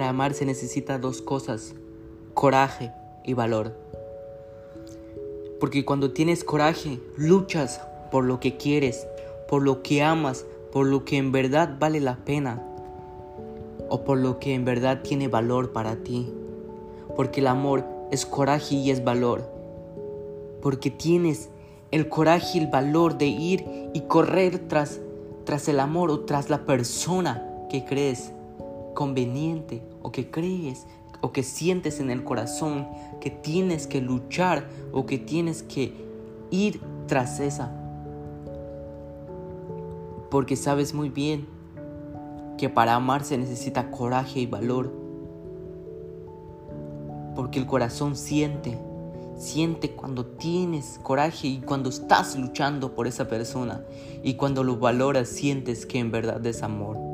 amar se necesita dos cosas, coraje y valor. Porque cuando tienes coraje, luchas por lo que quieres, por lo que amas, por lo que en verdad vale la pena o por lo que en verdad tiene valor para ti. Porque el amor es coraje y es valor. Porque tienes el coraje y el valor de ir y correr tras, tras el amor o tras la persona que crees conveniente o que crees o que sientes en el corazón que tienes que luchar o que tienes que ir tras esa porque sabes muy bien que para amar se necesita coraje y valor. Porque el corazón siente, siente cuando tienes coraje y cuando estás luchando por esa persona. Y cuando lo valoras sientes que en verdad es amor.